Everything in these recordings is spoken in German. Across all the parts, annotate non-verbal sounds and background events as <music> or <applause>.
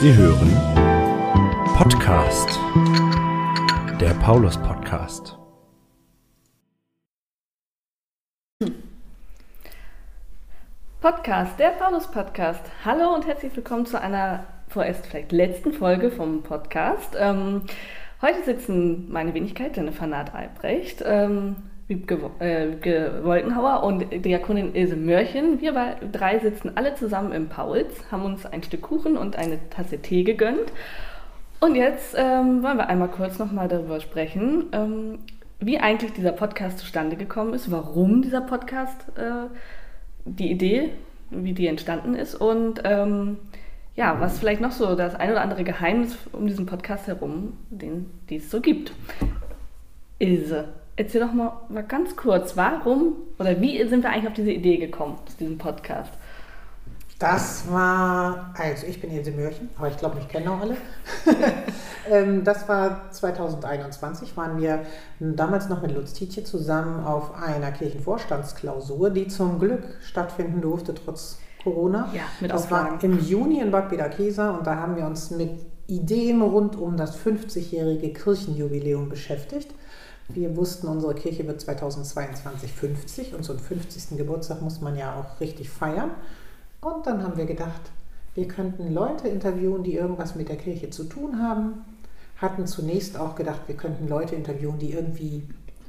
Sie hören Podcast, der Paulus Podcast. Podcast, der Paulus Podcast. Hallo und herzlich willkommen zu einer vorerst vielleicht letzten Folge vom Podcast. Ähm, heute sitzen meine Wenigkeit, Jennifer Naht Albrecht, ähm, Wiebke, äh, Wolkenhauer und Diakonin Ilse Mörchen. Wir drei sitzen alle zusammen im Pauls, haben uns ein Stück Kuchen und eine Tasse Tee gegönnt. Und jetzt ähm, wollen wir einmal kurz nochmal darüber sprechen, ähm, wie eigentlich dieser Podcast zustande gekommen ist, warum dieser Podcast, äh, die Idee, wie die entstanden ist und ähm, ja, was vielleicht noch so das ein oder andere Geheimnis um diesen Podcast herum, den, es so gibt. Ilse, Erzähl doch mal, mal ganz kurz, warum oder wie sind wir eigentlich auf diese Idee gekommen, zu diesem Podcast? Das war, also ich bin Ilse Mörchen, aber ich glaube, mich kennen auch alle. <laughs> Ähm, das war 2021, waren wir damals noch mit Lutz Tietje zusammen auf einer Kirchenvorstandsklausur, die zum Glück stattfinden durfte, trotz Corona. Ja, mit das Auflagen. war im Juni in Bad Bederkesa und da haben wir uns mit Ideen rund um das 50-jährige Kirchenjubiläum beschäftigt. Wir wussten, unsere Kirche wird 2022 50 und so einen 50. Geburtstag muss man ja auch richtig feiern. Und dann haben wir gedacht, wir könnten Leute interviewen, die irgendwas mit der Kirche zu tun haben. Hatten zunächst auch gedacht, wir könnten Leute interviewen, die irgendwie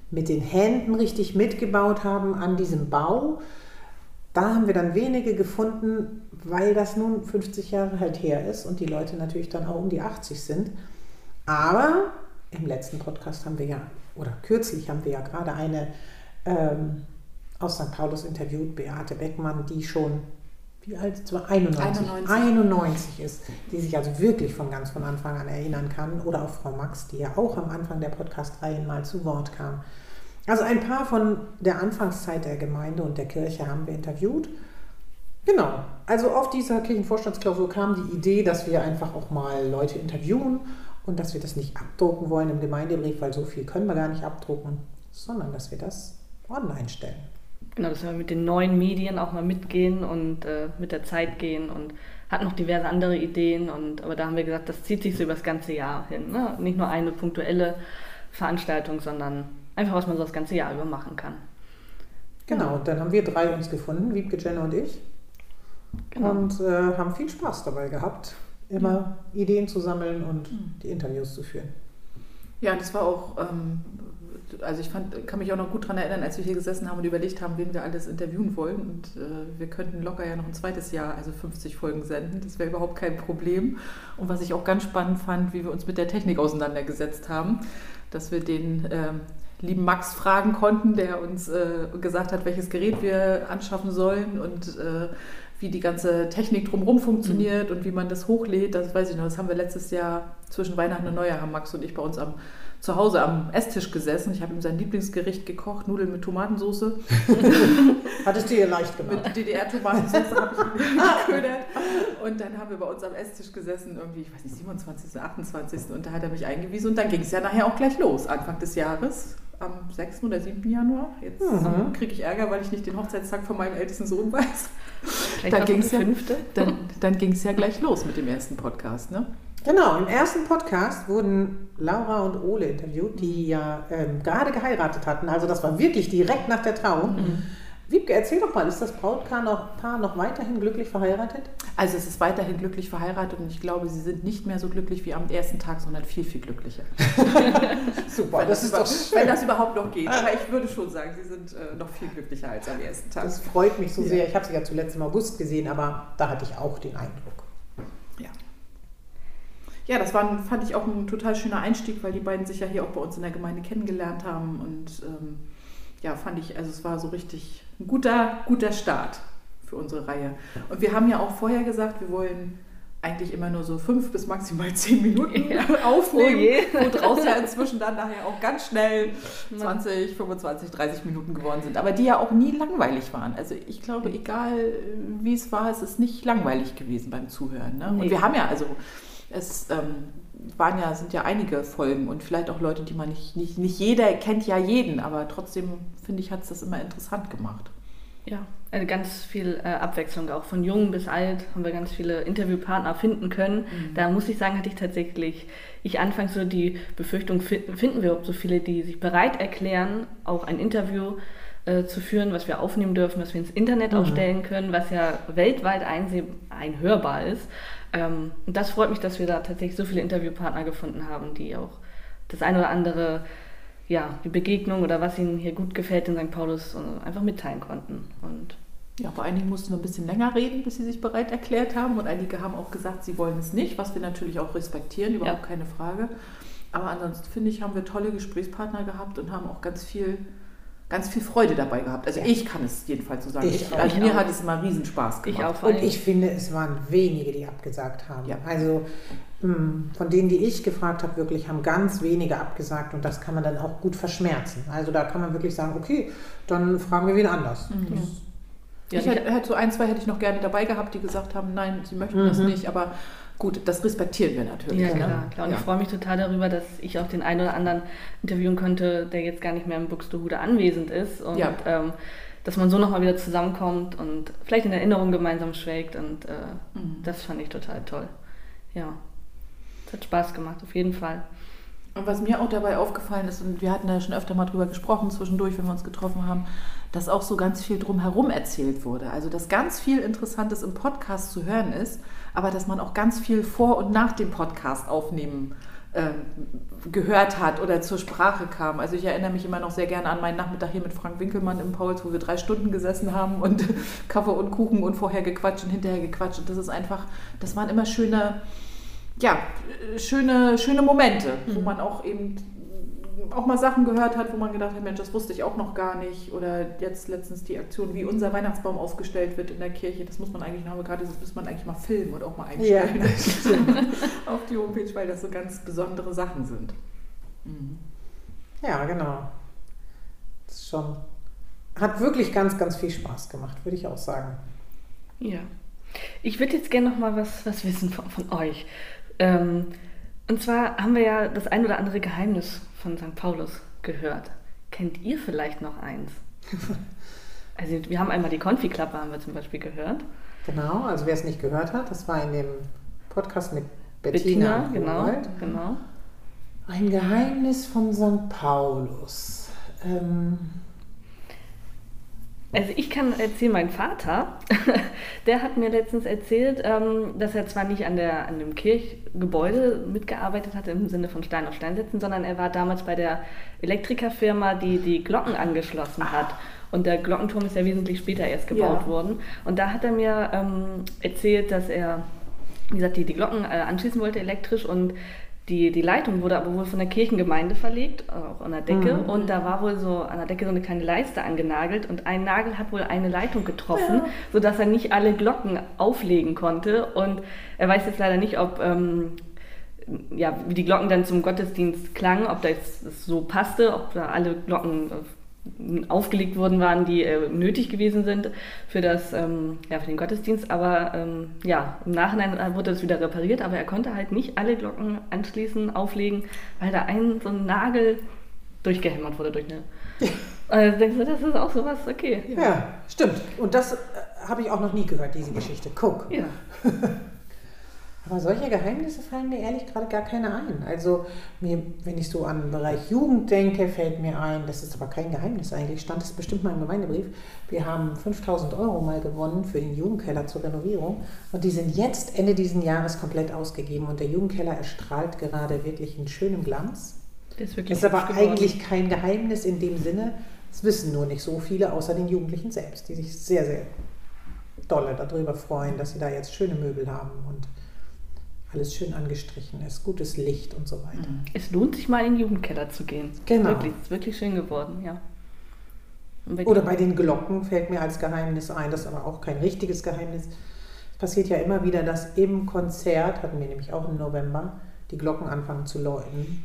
mit den Händen richtig mitgebaut haben an diesem Bau. Da haben wir dann wenige gefunden, weil das nun 50 Jahre halt her ist und die Leute natürlich dann auch um die 80 sind. Aber im letzten Podcast haben wir ja oder kürzlich haben wir ja gerade eine ähm, aus St. Paulus interviewt, Beate Beckmann, die schon, wie alt ist sie? 91, 91. 91 ist, die sich also wirklich von ganz von Anfang an erinnern kann. Oder auch Frau Max, die ja auch am Anfang der Podcast-Reihen mal zu Wort kam. Also ein paar von der Anfangszeit der Gemeinde und der Kirche haben wir interviewt. Genau, also auf dieser Kirchenvorstandsklausur kam die Idee, dass wir einfach auch mal Leute interviewen und dass wir das nicht abdrucken wollen im Gemeindebrief, weil so viel können wir gar nicht abdrucken, sondern dass wir das online stellen. Genau, dass wir mit den neuen Medien auch mal mitgehen und äh, mit der Zeit gehen und hatten noch diverse andere Ideen und aber da haben wir gesagt, das zieht sich so über das ganze Jahr hin. Ne? Nicht nur eine punktuelle Veranstaltung, sondern einfach, was man so das ganze Jahr über machen kann. Genau, und dann haben wir drei uns gefunden, Wiebke, Jenny und ich. Genau. Und äh, haben viel Spaß dabei gehabt, immer Ideen zu sammeln und die Interviews zu führen. Ja, das war auch, ähm, also ich fand, kann mich auch noch gut daran erinnern, als wir hier gesessen haben und überlegt haben, wen wir alles interviewen wollen. Und äh, wir könnten locker ja noch ein zweites Jahr, also 50 Folgen senden. Das wäre überhaupt kein Problem. Und was ich auch ganz spannend fand, wie wir uns mit der Technik auseinandergesetzt haben, dass wir den ähm, lieben Max fragen konnten, der uns äh, gesagt hat, welches Gerät wir anschaffen sollen und äh, wie die ganze Technik drumherum funktioniert und wie man das hochlädt. Das weiß ich noch, das haben wir letztes Jahr zwischen Weihnachten und Neujahr haben Max und ich bei uns am zu Hause am Esstisch gesessen. Ich habe ihm sein Lieblingsgericht gekocht, Nudeln mit Tomatensauce. <laughs> Hattest du ihr leicht gemacht? Mit DDR-Tomatensauce habe ich ihn <laughs> geködert. Und dann haben wir bei uns am Esstisch gesessen, irgendwie, ich weiß nicht, 27., oder 28. Und da hat er mich eingewiesen. Und dann ging es ja nachher auch gleich los, Anfang des Jahres, am 6. oder 7. Januar. Jetzt Mhm. kriege ich Ärger, weil ich nicht den Hochzeitstag von meinem ältesten Sohn weiß. Vielleicht Dann ging es ja, dann, dann ging's ja gleich los mit dem ersten Podcast. Ne? Genau, im ersten Podcast wurden Laura und Ole interviewt, die ja ähm, gerade geheiratet hatten. Also das war wirklich direkt nach der Trauung. Wiebke, erzähl doch mal, ist das Brautpaar noch, Paar noch weiterhin glücklich verheiratet? Also es ist weiterhin glücklich verheiratet und ich glaube, sie sind nicht mehr so glücklich wie am ersten Tag, sondern viel, viel glücklicher. <laughs> Super, das das ist über- doch schön. wenn das überhaupt noch geht. Aber ich würde schon sagen, sie sind äh, noch viel glücklicher als am ersten Tag. Das freut mich so sehr. Ich habe sie ja zuletzt im August gesehen, aber da hatte ich auch den Eindruck. Ja. Ja, das war, fand ich auch ein total schöner Einstieg, weil die beiden sich ja hier auch bei uns in der Gemeinde kennengelernt haben. Und ähm, ja, fand ich, also es war so richtig ein guter, guter Start für unsere Reihe. Und wir haben ja auch vorher gesagt, wir wollen eigentlich immer nur so fünf bis maximal zehn Minuten Ja. <laughs> aufnehmen, Oh je. woraus ja inzwischen dann nachher auch ganz schnell 20, 25, 30 Minuten geworden sind, aber die ja auch nie langweilig waren. Also ich glaube, egal äh, wie es war, es ist nicht langweilig gewesen beim Zuhören. Ne? Und Nee. wir haben ja also, es ähm, waren ja, sind ja einige Folgen und vielleicht auch Leute, die man nicht, nicht, nicht jeder kennt ja jeden, aber trotzdem finde ich, hat es das immer interessant gemacht. Ja, also ganz viel äh, Abwechslung auch. Von jung bis alt haben wir ganz viele Interviewpartner finden können. Mhm. Da muss ich sagen, hatte ich tatsächlich, ich anfangs so die Befürchtung, finden wir so viele, die sich bereit erklären, auch ein Interview äh, zu führen, was wir aufnehmen dürfen, was wir ins Internet mhm. auch stellen können, was ja weltweit einhörbar ist. Ähm, und das freut mich, dass wir da tatsächlich so viele Interviewpartner gefunden haben, die auch das eine oder andere ja, die Begegnung oder was ihnen hier gut gefällt in St. Paulus äh, einfach mitteilen konnten. Und ja, bei einigen mussten wir ein bisschen länger reden, bis sie sich bereit erklärt haben. Und einige haben auch gesagt, sie wollen es nicht, was wir natürlich auch respektieren, überhaupt ja. keine Frage. Aber ansonsten finde ich, haben wir tolle Gesprächspartner gehabt und haben auch ganz viel, ganz viel Freude dabei gehabt. Also ja. ich kann es jedenfalls so sagen. Ich, ich, also mir auch. hat es immer Riesenspaß gemacht. Ich auch, und ich finde, es waren wenige, die abgesagt haben. Ja. Also hm, von denen, die ich gefragt habe, wirklich haben ganz wenige abgesagt und das kann man dann auch gut verschmerzen. Also da kann man wirklich sagen, okay, dann fragen wir wen anders. Mhm. Ja, ich hätte, hätte so ein, zwei hätte ich noch gerne dabei gehabt, die gesagt haben, nein, sie möchten mhm. das nicht, aber gut, das respektieren wir natürlich. Ja, klar, ne? klar. Und ja. ich freue mich total darüber, dass ich auch den einen oder anderen interviewen konnte, der jetzt gar nicht mehr im Buxtehude anwesend ist und ja. ähm, dass man so nochmal wieder zusammenkommt und vielleicht in Erinnerung gemeinsam schwelgt und äh, mhm. das fand ich total toll. Ja. Es hat Spaß gemacht, auf jeden Fall. Und was mir auch dabei aufgefallen ist, und wir hatten da ja schon öfter mal drüber gesprochen, zwischendurch, wenn wir uns getroffen haben, dass auch so ganz viel drumherum erzählt wurde. Also, dass ganz viel Interessantes im Podcast zu hören ist, aber dass man auch ganz viel vor und nach dem Podcast aufnehmen äh, gehört hat oder zur Sprache kam. Also ich erinnere mich immer noch sehr gerne an meinen Nachmittag hier mit Frank Winkelmann im Pauls, wo wir drei Stunden gesessen haben und <laughs> Kaffee und Kuchen und vorher gequatscht und hinterher gequatscht. Und das ist einfach, das waren immer schöne ja, schöne, schöne Momente, mhm. wo man auch eben auch mal Sachen gehört hat, wo man gedacht hat, Mensch, das wusste ich auch noch gar nicht. Oder jetzt letztens die Aktion, wie unser Weihnachtsbaum aufgestellt wird in der Kirche. Das muss man eigentlich, wir gerade, das muss man eigentlich mal filmen und auch mal einstellen ja, <laughs> <laughs> auf die Homepage, weil das so ganz besondere Sachen sind. Mhm. Ja, genau. Das ist schon, hat wirklich ganz, ganz viel Spaß gemacht, würde ich auch sagen. Ja. Ich würde jetzt gerne noch mal was, was wissen von, von euch. Ähm, und zwar haben wir ja das ein oder andere Geheimnis von St. Paulus gehört. Kennt ihr vielleicht noch eins? <laughs> also wir haben einmal die Konfiklappe, haben wir zum Beispiel gehört. Genau, also wer es nicht gehört hat, das war in dem Podcast mit Bettina. Bettina genau, genau. Ein Geheimnis von St. Paulus. Ähm, also ich kann erzählen, mein Vater, <laughs> der hat mir letztens erzählt, ähm, dass er zwar nicht an, der, an dem Kirchgebäude mitgearbeitet hat im Sinne von Stein auf Stein setzen, sondern er war damals bei der Elektrikerfirma, die die Glocken angeschlossen hat. Und der Glockenturm ist ja wesentlich später erst gebaut ja. worden. Und da hat er mir ähm, erzählt, dass er, wie gesagt, die, die Glocken äh, anschließen wollte elektrisch und die, die Leitung wurde aber wohl von der Kirchengemeinde verlegt, auch an der Decke. Mhm. Und da war wohl so an der Decke so eine kleine Leiste angenagelt und ein Nagel hat wohl eine Leitung getroffen, ja. sodass er nicht alle Glocken auflegen konnte. Und er weiß jetzt leider nicht, ob ähm, ja, wie die Glocken dann zum Gottesdienst klangen, ob das so passte, ob da alle Glocken aufgelegt worden waren, die äh, nötig gewesen sind für, das, ähm, ja, für den Gottesdienst. Aber ähm, ja, im Nachhinein wurde das wieder repariert, aber er konnte halt nicht alle Glocken anschließen, auflegen, weil da ein so ein Nagel durchgehämmert wurde durch eine. <laughs> also denkst du, das ist auch sowas, okay. Ja, ja stimmt. Und das äh, habe ich auch noch nie gehört, diese Geschichte. Guck. Ja. <laughs> Aber solche Geheimnisse fallen mir ehrlich gerade gar keine ein. Also mir, wenn ich so an den Bereich Jugend denke, fällt mir ein, das ist aber kein Geheimnis eigentlich, stand es bestimmt mal im Gemeindebrief, wir haben 5000 Euro mal gewonnen für den Jugendkeller zur Renovierung und die sind jetzt Ende dieses Jahres komplett ausgegeben und der Jugendkeller erstrahlt gerade wirklich in schönem Glanz. Das ist, wirklich ist aber geworden. eigentlich kein Geheimnis in dem Sinne, das wissen nur nicht so viele, außer den Jugendlichen selbst, die sich sehr, sehr dolle darüber freuen, dass sie da jetzt schöne Möbel haben und alles schön angestrichen ist, gutes Licht und so weiter. Mhm. Es lohnt sich mal in den Jugendkeller zu gehen. Genau. Wirklich, es ist wirklich schön geworden, ja. Oder bei den Glocken fällt mir als Geheimnis ein, das ist aber auch kein richtiges Geheimnis. Es passiert ja immer wieder, dass im Konzert, hatten wir nämlich auch im November, die Glocken anfangen zu läuten.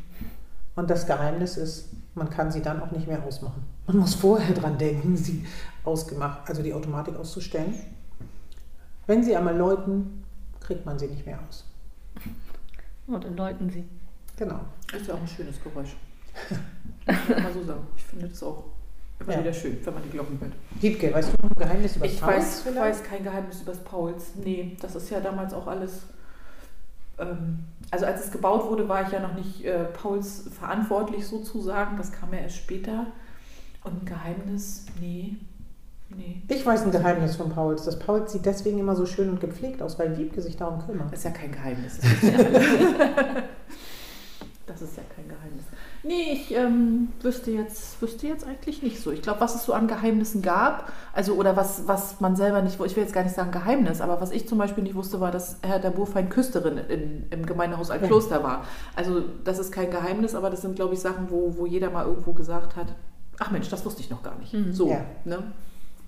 Und das Geheimnis ist, man kann sie dann auch nicht mehr ausmachen. Man muss vorher dran denken, sie ausgemacht, also die Automatik auszustellen. Wenn sie einmal läuten, kriegt man sie nicht mehr aus. Dann läuten sie. Genau. Ist ja auch ein schönes Geräusch. <laughs> mal so sagen. Ich finde das auch Immer Ja. wieder schön, wenn man die Glocken hört. Wiebke, weißt du noch ein Geheimnis über Ich Pauls weiß, vielleicht? weiß kein Geheimnis über das Pauls. Nee, das ist ja damals auch alles. Ähm, also als es gebaut wurde, war ich ja noch nicht äh, Pauls verantwortlich sozusagen. Das kam ja erst später. Und ein Geheimnis, nee. Nee. Ich weiß ein Geheimnis von Pauls. Das Pauls sieht deswegen immer so schön und gepflegt aus, weil Wiebke sich darum kümmert. Das ist ja kein Geheimnis. <laughs> Das, wissen ja das ist ja kein Geheimnis. Nee, ich ähm, wüsste, jetzt, wüsste jetzt eigentlich nicht so. Ich glaube, was es so an Geheimnissen gab, also oder was, was man selber nicht, ich will jetzt gar nicht sagen Geheimnis, aber was ich zum Beispiel nicht wusste, war, dass Herr der Burfein Küsterin in, im Gemeindehaus Altkloster war. Also das ist kein Geheimnis, aber das sind, glaube ich, Sachen, wo, wo jeder mal irgendwo gesagt hat, ach Mensch, das wusste ich noch gar nicht. Mhm. So, Ja. ne?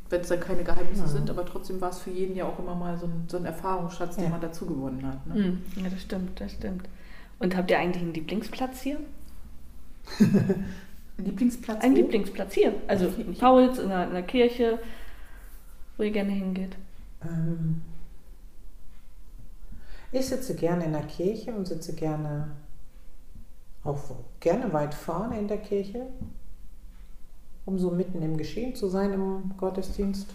Wenn es dann keine Geheimnisse Mhm. sind, aber trotzdem war es für jeden ja auch immer mal so ein, so ein Erfahrungsschatz, den Ja. man dazu gewonnen hat. Ne? Hm, Ja, das stimmt, das stimmt. Und habt ihr eigentlich einen Lieblingsplatz hier? <laughs> Lieblingsplatz? Einen wo? Lieblingsplatz hier. Also Okay. Pauls in der, in der Kirche, wo ihr gerne hingeht. Ähm, ich sitze gerne in der Kirche und sitze gerne auch gerne weit vorne in der Kirche, um so mitten im Geschehen zu sein im Gottesdienst.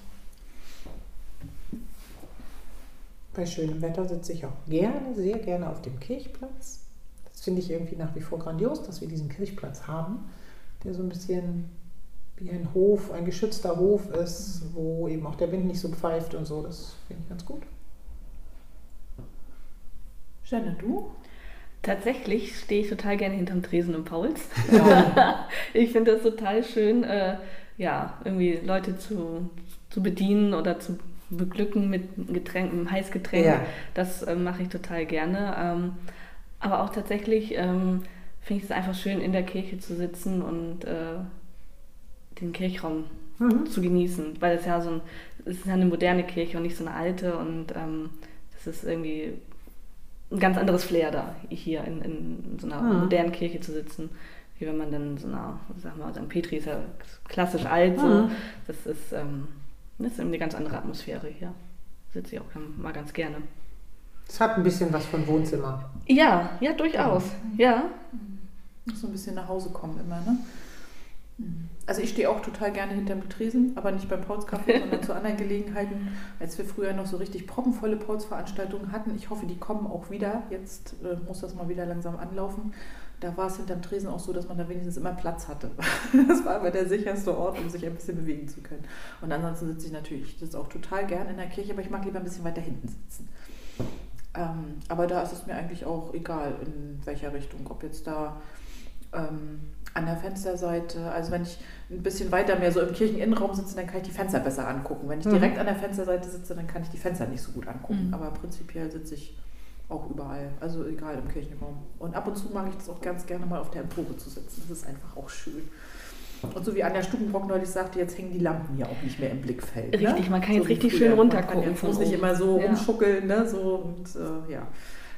Bei schönem Wetter sitze ich auch gerne, sehr gerne auf dem Kirchplatz. Das finde ich irgendwie nach wie vor grandios, dass wir diesen Kirchplatz haben, der so ein bisschen wie ein Hof, ein geschützter Hof ist, wo eben auch der Wind nicht so pfeift und so. Das finde ich ganz gut. Janne, du? Tatsächlich stehe ich total gerne hinterm Tresen im Pauls. Ja. <laughs> ich finde das total schön, äh, ja, irgendwie Leute zu, zu bedienen oder zu beglücken mit Getränken, einem Heißgetränk. Ja. Das äh, mache ich total gerne. Ähm, aber auch tatsächlich ähm, finde ich es einfach schön, in der Kirche zu sitzen und äh, den Kirchraum Mhm. zu genießen, weil es ja so ein, es ist ja eine moderne Kirche und nicht so eine alte und ähm, das ist irgendwie ein ganz anderes Flair da, hier in, in so einer Mhm. modernen Kirche zu sitzen, wie wenn man dann so einer, sag mal, St. Petri ist ja klassisch alt, so. Mhm. Das ist, ähm, das ist eine ganz andere Atmosphäre hier. Sitze ich auch mal ganz gerne. Es hat ein bisschen was von Wohnzimmer. Ja, ja, durchaus. Ja. So ein bisschen nach Hause kommen immer, ne? Also ich stehe auch total gerne hinterm Tresen, aber nicht beim Pauls-Café, sondern <laughs> zu anderen Gelegenheiten, als wir früher noch so richtig proppenvolle Pauls-Veranstaltungen hatten. Ich hoffe, die kommen auch wieder. Jetzt äh, muss das mal wieder langsam anlaufen. Da war es hinterm Tresen auch so, dass man da wenigstens immer Platz hatte. <laughs> Das war immer der sicherste Ort, um sich ein bisschen bewegen zu können. Und ansonsten sitze ich natürlich, ich sitze auch total gern in der Kirche, aber ich mag lieber ein bisschen weiter hinten sitzen. Ähm, aber da ist es mir eigentlich auch egal, in welcher Richtung. Ob jetzt da ähm, an der Fensterseite, also wenn ich ein bisschen weiter mehr so im Kircheninnenraum sitze, dann kann ich die Fenster besser angucken. Wenn ich Mhm. direkt an der Fensterseite sitze, dann kann ich die Fenster nicht so gut angucken. Mhm. Aber prinzipiell sitze ich auch überall, also egal im Kirchenraum. Und ab und zu mag ich das auch ganz gerne mal auf der Empore zu sitzen. Das ist einfach auch schön. Und so wie Anja Stubenbrock neulich sagte, jetzt hängen die Lampen ja auch nicht mehr im Blickfeld. Richtig, ne? man kann jetzt wie richtig früher. schön Man runtergucken kann jetzt von muss nicht immer so Ja. rumschuckeln, ne? So und äh, ja.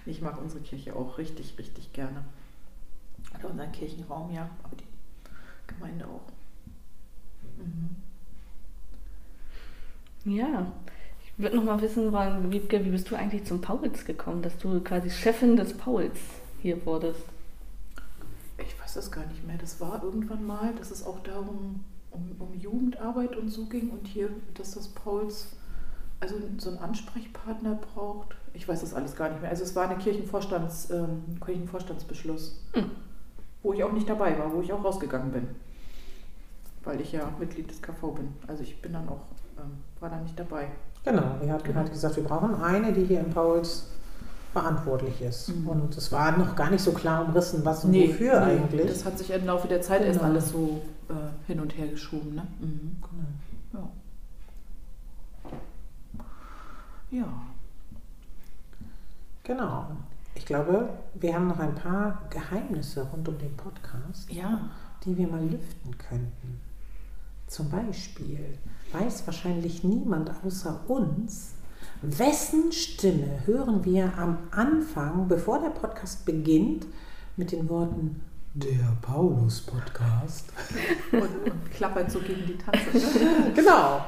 Ich mag unsere Kirche auch richtig, richtig gerne. Oder unseren Kirchenraum, ja, aber die Gemeinde auch. Mhm. Ja. Ich würde noch mal wissen wollen, Wiebke, wie bist du eigentlich zum Pauls gekommen, dass du quasi Chefin des Pauls hier wurdest? Ich weiß das gar nicht mehr. Das war irgendwann mal, dass es auch darum um, um Jugendarbeit und so ging und hier, dass das Pauls also so einen Ansprechpartner braucht. Ich weiß das alles gar nicht mehr. Also es war eine Kirchenvorstands, ähm, Kirchenvorstandsbeschluss, Hm. Wo ich auch nicht dabei war, wo ich auch rausgegangen bin, weil ich ja Mitglied des KV bin. Also ich bin dann auch, ähm, war da nicht dabei. Genau, wir hatten Genau. halt gesagt, wir brauchen eine, die hier im Pauls verantwortlich ist. Mhm. Und es war noch gar nicht so klar umrissen, was und wofür eigentlich. Das hat sich im Laufe der Zeit erst Genau. alles so äh, hin und her geschoben. Ne? Mhm. Genau. Ja. Ja. Genau. Ich glaube, wir haben noch ein paar Geheimnisse rund um den Podcast, Ja. die wir mal lüften könnten. Zum Beispiel weiß wahrscheinlich niemand außer uns, wessen Stimme hören wir am Anfang, bevor der Podcast beginnt, mit den Worten der Paulus-Podcast. <laughs> Und, und klappert so gegen die Tanze. Ne? <laughs> Genau.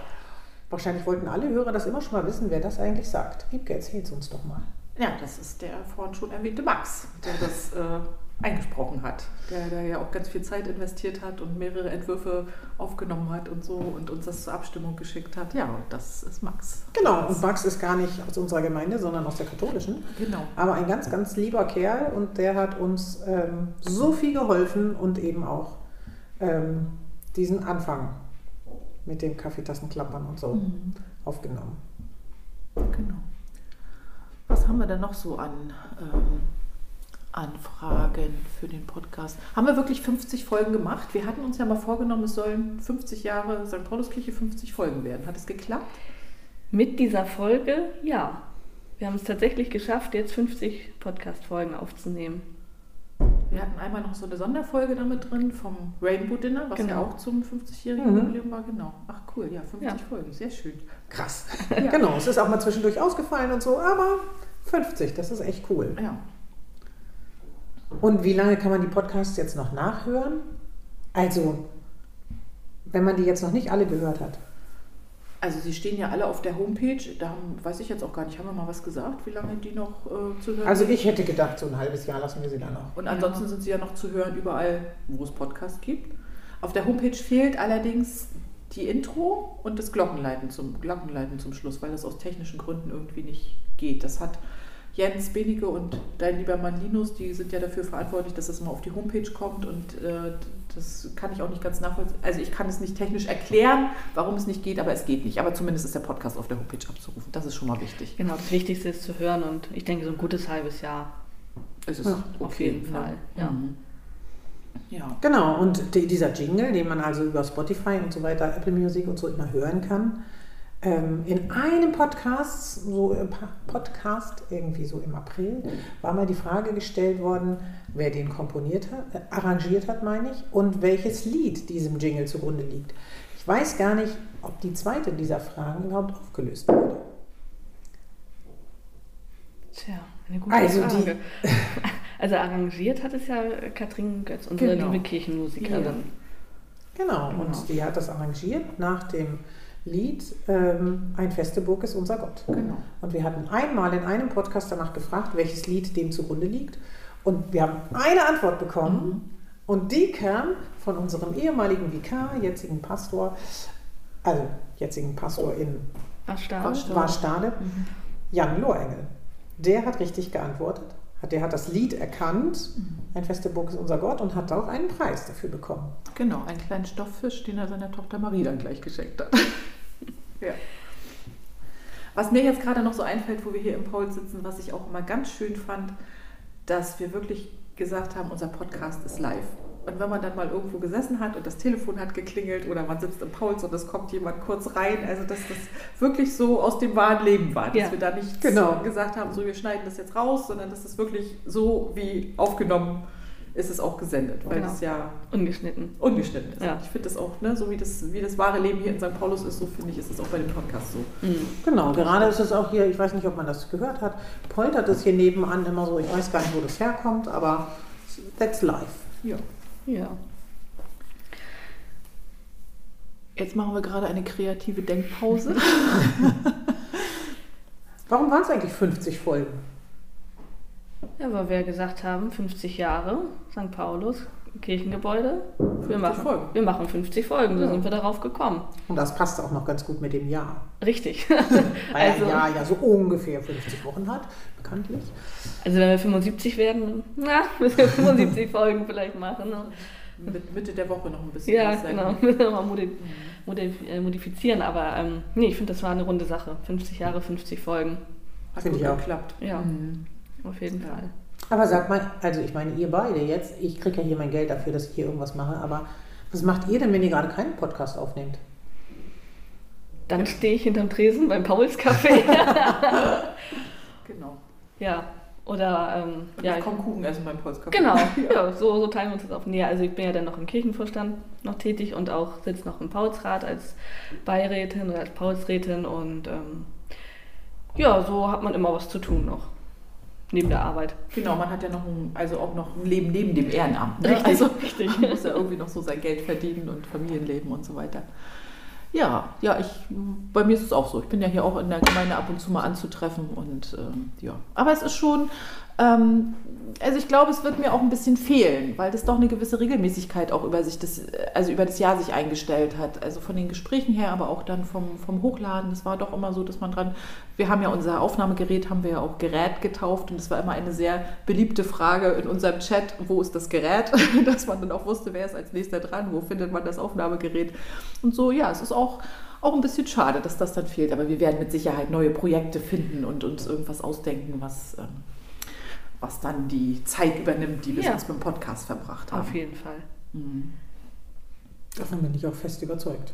Wahrscheinlich wollten alle Hörer das immer schon mal wissen, wer das eigentlich sagt. Wiebke, erzähl's uns doch mal. Ja, das ist der vorhin schon erwähnte Max, der das äh, eingesprochen hat, der, der ja auch ganz viel Zeit investiert hat und mehrere Entwürfe aufgenommen hat und so und uns das zur Abstimmung geschickt hat. Ja, das ist Max. Genau, und Max ist gar nicht aus unserer Gemeinde, sondern aus der katholischen. Genau. Aber ein ganz, ganz lieber Kerl und der hat uns ähm, so viel geholfen und eben auch ähm, diesen Anfang mit dem Kaffeetassenklappern und so Mhm. aufgenommen. Genau. Was haben wir denn noch so an ähm, Anfragen für den Podcast? Haben wir wirklich 50 Folgen gemacht? Wir hatten uns ja mal vorgenommen, es sollen 50 Jahre St. Pauluskirche 50 Folgen werden. Hat es geklappt? Mit dieser Folge, ja. Wir haben es tatsächlich geschafft, jetzt 50 Podcast-Folgen aufzunehmen. Wir hatten einmal noch so eine Sonderfolge damit drin vom Rainbow Dinner, was ja Genau. auch zum 50-jährigen Mhm. Jubiläum war. Genau. Ach cool, ja, 50 Ja. Folgen, sehr schön. Krass. Ja. Genau, es ist auch mal zwischendurch ausgefallen und so, aber 50, das ist echt cool. Ja. Und wie lange kann man die Podcasts jetzt noch nachhören? Also, wenn man die jetzt noch nicht alle gehört hat. Also sie stehen ja alle auf der Homepage. Da haben, weiß ich jetzt auch gar nicht, haben wir mal was gesagt, wie lange die noch äh, zu hören Also sind? ich hätte gedacht, so ein halbes Jahr lassen wir sie da noch. Und ansonsten sind sie ja noch zu hören überall, wo es Podcasts gibt. Auf der Homepage fehlt allerdings die Intro und das Glockenleiten zum, Glockenleiten zum Schluss, weil das aus technischen Gründen irgendwie nicht geht. Das hat Jens Benige und dein lieber Mann Linus, die sind ja dafür verantwortlich, dass das mal auf die Homepage kommt und äh, das kann ich auch nicht ganz nachvollziehen. Also ich kann es nicht technisch erklären, warum es nicht geht, aber es geht nicht. Aber zumindest ist der Podcast auf der Homepage abzurufen. Das ist schon mal wichtig. Genau, das Wichtigste ist zu hören und ich denke, so ein gutes halbes Jahr. Es ist Ja, auf jeden Fall, ja. Mhm. Ja. Genau, und die, dieser Jingle, den man also über Spotify und so weiter, Apple Music und so immer hören kann, in einem Podcast, so Pa- Podcast, irgendwie so im April, war mal die Frage gestellt worden, wer den komponiert hat, äh, arrangiert hat, meine ich, und welches Lied diesem Jingle zugrunde liegt. Ich weiß gar nicht, ob die zweite dieser Fragen überhaupt aufgelöst wurde. Tja, eine gute Also die- Frage. <laughs> also arrangiert hat es ja Katrin Götz, unsere Genau. liebe Kirchenmusikerin. Genau, Genau. und die hat das arrangiert nach dem Lied ähm, Ein feste Burg ist unser Gott. Genau. Und wir hatten einmal in einem Podcast danach gefragt, welches Lied dem zugrunde liegt. Und wir haben eine Antwort bekommen. Und die kam von unserem ehemaligen Vikar, jetzigen Pastor, also jetzigen Pastor in Warstade? Mhm. Jan Lohengel. Der hat richtig geantwortet. Der hat das Lied erkannt, Ein feste Burg ist unser Gott, und hat auch einen Preis dafür bekommen. Genau, einen kleinen Stofffisch, den er seiner Tochter Marie dann gleich geschenkt hat. Ja. Was mir jetzt gerade noch so einfällt, wo wir hier im Paul sitzen, was ich auch immer ganz schön fand, dass wir wirklich gesagt haben, unser Podcast ist live. Und wenn man dann mal irgendwo gesessen hat und das Telefon hat geklingelt oder man sitzt im Pauls und es kommt jemand kurz rein, also dass das wirklich so aus dem wahren Leben war, dass Ja. wir da nicht Genau. gesagt haben, so wir schneiden das jetzt raus, sondern dass das wirklich so wie aufgenommen ist es auch gesendet, weil Genau. es ja Ungeschnitten. ungeschnitten ist. Ja. Ich finde das auch, ne, so wie das, wie das wahre Leben hier in St. Paulus ist, so finde ich, ist es auch bei dem Podcast so. Mhm. Genau, gerade ist es auch hier, ich weiß nicht, ob man das gehört hat, poltert es hier nebenan immer so, ich weiß gar nicht, wo das herkommt, aber that's life. Ja. Ja. Jetzt machen wir gerade eine kreative Denkpause. <laughs> Warum waren es eigentlich 50 Folgen? Ja, weil wir gesagt haben, 50 Jahre St. Paulus, Kirchengebäude. Wir machen, Folgen. wir machen 50 Folgen, so Ja. sind wir darauf gekommen. Und das passt auch noch ganz gut mit dem Jahr. Richtig. <laughs> Weil <laughs> Also- ein Jahr ja so ungefähr 50 Wochen hat, bekanntlich. Also wenn wir 75 werden, na, <laughs> müssen wir 75 Folgen vielleicht machen. Ne? Mit Mitte der Woche noch ein bisschen. Ja, genau. Müssen wir mal modi äh, modifizieren. Aber ähm, nee, ich finde, das war eine runde Sache. 50 Jahre, 50 Folgen. Hat Finde gut ich auch. geklappt. Ja, Mhm. Auf jeden Ja. Fall. Aber sag mal, also ich meine, ihr beide jetzt, ich kriege ja hier mein Geld dafür, dass ich hier irgendwas mache, aber was macht ihr denn, wenn ihr gerade keinen Podcast aufnehmt? Dann stehe ich hinterm Tresen beim Pauls Café. <laughs> Genau. ja, oder ähm, Und ja, ich komme Kuchen essen beim Polskaffee. Genau, <laughs> ja, so, so teilen wir uns das auf. Nee, also ich bin ja dann noch im Kirchenvorstand noch tätig und auch sitze noch im Paulsrat als Beirätin oder als Paulsrätin und ähm, ja, so hat man immer was zu tun noch. Neben der Arbeit. Genau, man hat ja noch ein, also auch noch ein Leben neben dem Ehrenamt. Ne? Richtig, also, richtig. <laughs> Man muss ja irgendwie noch so sein Geld verdienen und Familienleben und so weiter. Ja, ja, ich, bei mir ist es auch so. Ich bin ja hier auch in der Gemeinde ab und zu mal anzutreffen und ähm, ja. Aber es ist schon, Ähm, also ich glaube, es wird mir auch ein bisschen fehlen, weil das doch eine gewisse Regelmäßigkeit auch über sich das, also über das Jahr sich eingestellt hat. Also von den Gesprächen her, aber auch dann vom, vom Hochladen. Das war doch immer so, dass man dran. Wir haben ja unser Aufnahmegerät, haben wir ja auch Gerät getauft und es war immer eine sehr beliebte Frage in unserem Chat, wo ist das Gerät? <laughs> dass man dann auch wusste, wer ist als nächster dran, wo findet man das Aufnahmegerät. Und so, ja, es ist auch auch ein bisschen schade, dass das dann fehlt. Aber wir werden mit Sicherheit neue Projekte finden und uns irgendwas ausdenken, was, ähm, was dann die Zeit übernimmt, die wir Ja. sonst mit dem Podcast verbracht haben. Auf jeden Fall. Mhm. Davon bin ich auch fest überzeugt.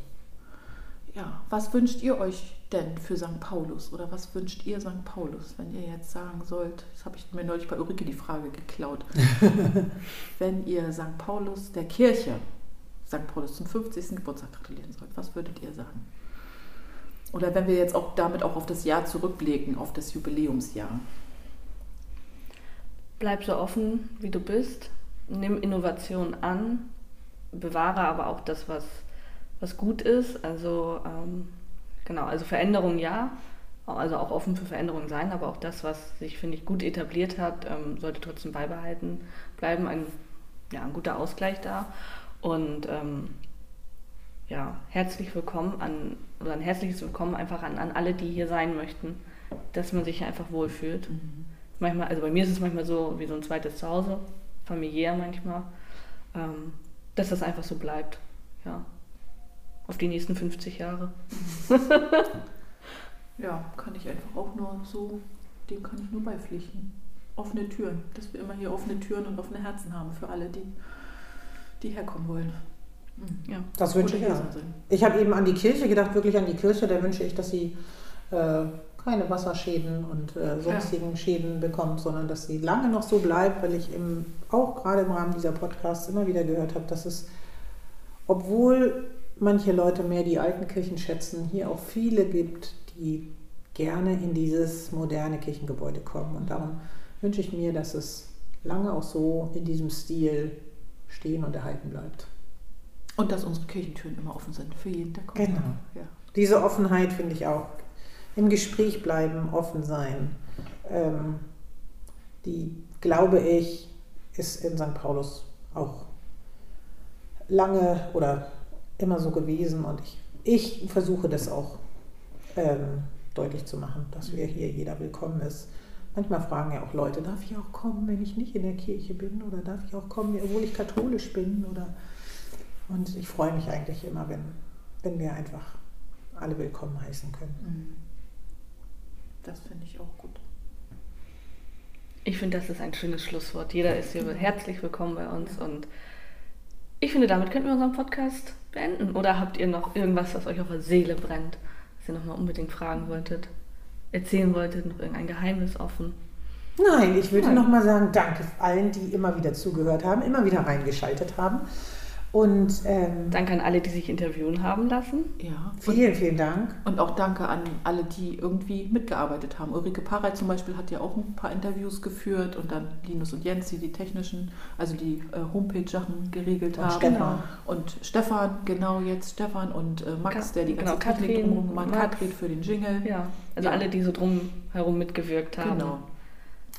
Ja, was wünscht ihr euch denn für St. Paulus? Oder was wünscht ihr St. Paulus, wenn ihr jetzt sagen sollt, das habe ich mir neulich bei Ulrike die Frage geklaut, <laughs> wenn ihr St. Paulus der Kirche, St. Paulus zum 50. Geburtstag gratulieren sollt, was würdet ihr sagen? Oder wenn wir jetzt auch damit auch auf das Jahr zurückblicken, auf das Jubiläumsjahr. Bleib so offen, wie du bist. Nimm Innovation an. Bewahre aber auch das, was, was gut ist. Also, ähm, genau, also Veränderung ja. Also auch offen für Veränderungen sein, aber auch das, was sich, finde ich, gut etabliert hat, ähm, sollte trotzdem beibehalten bleiben. Ein, ja, ein guter Ausgleich da. Und ähm, ja, herzlich willkommen an, oder ein herzliches Willkommen einfach an, an alle, die hier sein möchten, dass man sich einfach wohlfühlt. Manchmal, also bei mir ist es manchmal so wie so ein zweites Zuhause, familiär manchmal, ähm, dass das einfach so bleibt. Ja. Auf die nächsten 50 Jahre. <laughs> Ja, kann ich einfach auch nur so, dem kann ich nur beipflichten. Offene Türen, dass wir immer hier offene Türen und offene Herzen haben für alle, die, die herkommen wollen. Mhm. Ja. Das wünsche ich ja. Ich habe eben an die Kirche gedacht, wirklich an die Kirche. Da wünsche ich, dass sie äh, keine Wasserschäden und äh, sonstigen Schäden bekommt, sondern dass sie lange noch so bleibt, weil ich im, auch gerade im Rahmen dieser Podcasts immer wieder gehört habe, dass es, obwohl manche Leute mehr die alten Kirchen schätzen, hier auch viele gibt, die gerne in dieses moderne Kirchengebäude kommen. Und darum wünsche ich mir, dass es lange auch so in diesem Stil stehen und erhalten bleibt. Und dass unsere Kirchentüren immer offen sind für jeden, der kommt. Genau. Ja. Diese Offenheit finde ich auch. Im Gespräch bleiben, offen sein. Ähm, die, glaube ich, ist in St. Paulus auch lange oder immer so gewesen. Und ich, ich versuche das auch ähm, deutlich zu machen, dass wir hier jeder willkommen ist. Manchmal fragen ja auch Leute, darf ich auch kommen, wenn ich nicht in der Kirche bin? Oder darf ich auch kommen, obwohl ich katholisch bin? Oder und ich freue mich eigentlich immer, wenn, wenn wir einfach alle willkommen heißen können. Mhm. Das finde ich auch gut. Ich finde, das ist ein schönes Schlusswort. Jeder ist hier herzlich willkommen bei uns und ich finde, damit könnten wir unseren Podcast beenden. Oder habt ihr noch irgendwas, was euch auf der Seele brennt, was ihr nochmal unbedingt fragen wolltet, erzählen wolltet, noch irgendein Geheimnis offen? Nein, ich würde Nein. noch mal sagen, danke allen, die immer wieder zugehört haben, immer wieder reingeschaltet haben. Und ähm, Danke an alle, die sich interviewen haben lassen. Ja. Und, vielen, vielen Dank. und auch danke an alle, die irgendwie mitgearbeitet haben. Ulrike Parey zum Beispiel hat ja auch ein paar Interviews geführt und dann Linus und Jens, die die technischen, also die äh, Homepage-Sachen geregelt Und haben. Stefan. Und Stefan, genau jetzt Stefan und äh, Max, Ka- der die ganze genau, Technik drumherum gemacht Max. Katrin für den Jingle. Ja, also Ja. alle, die so drumherum mitgewirkt haben. Genau.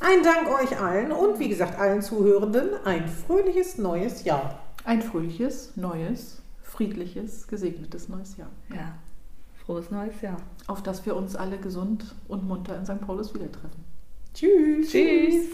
Ein Dank euch allen und wie gesagt allen Zuhörenden ein fröhliches neues Jahr. Ein fröhliches, neues, friedliches, gesegnetes neues Jahr. Ja, frohes neues Jahr. Auf das wir uns alle gesund und munter in St. Paulus wieder treffen. Tschüss. Tschüss.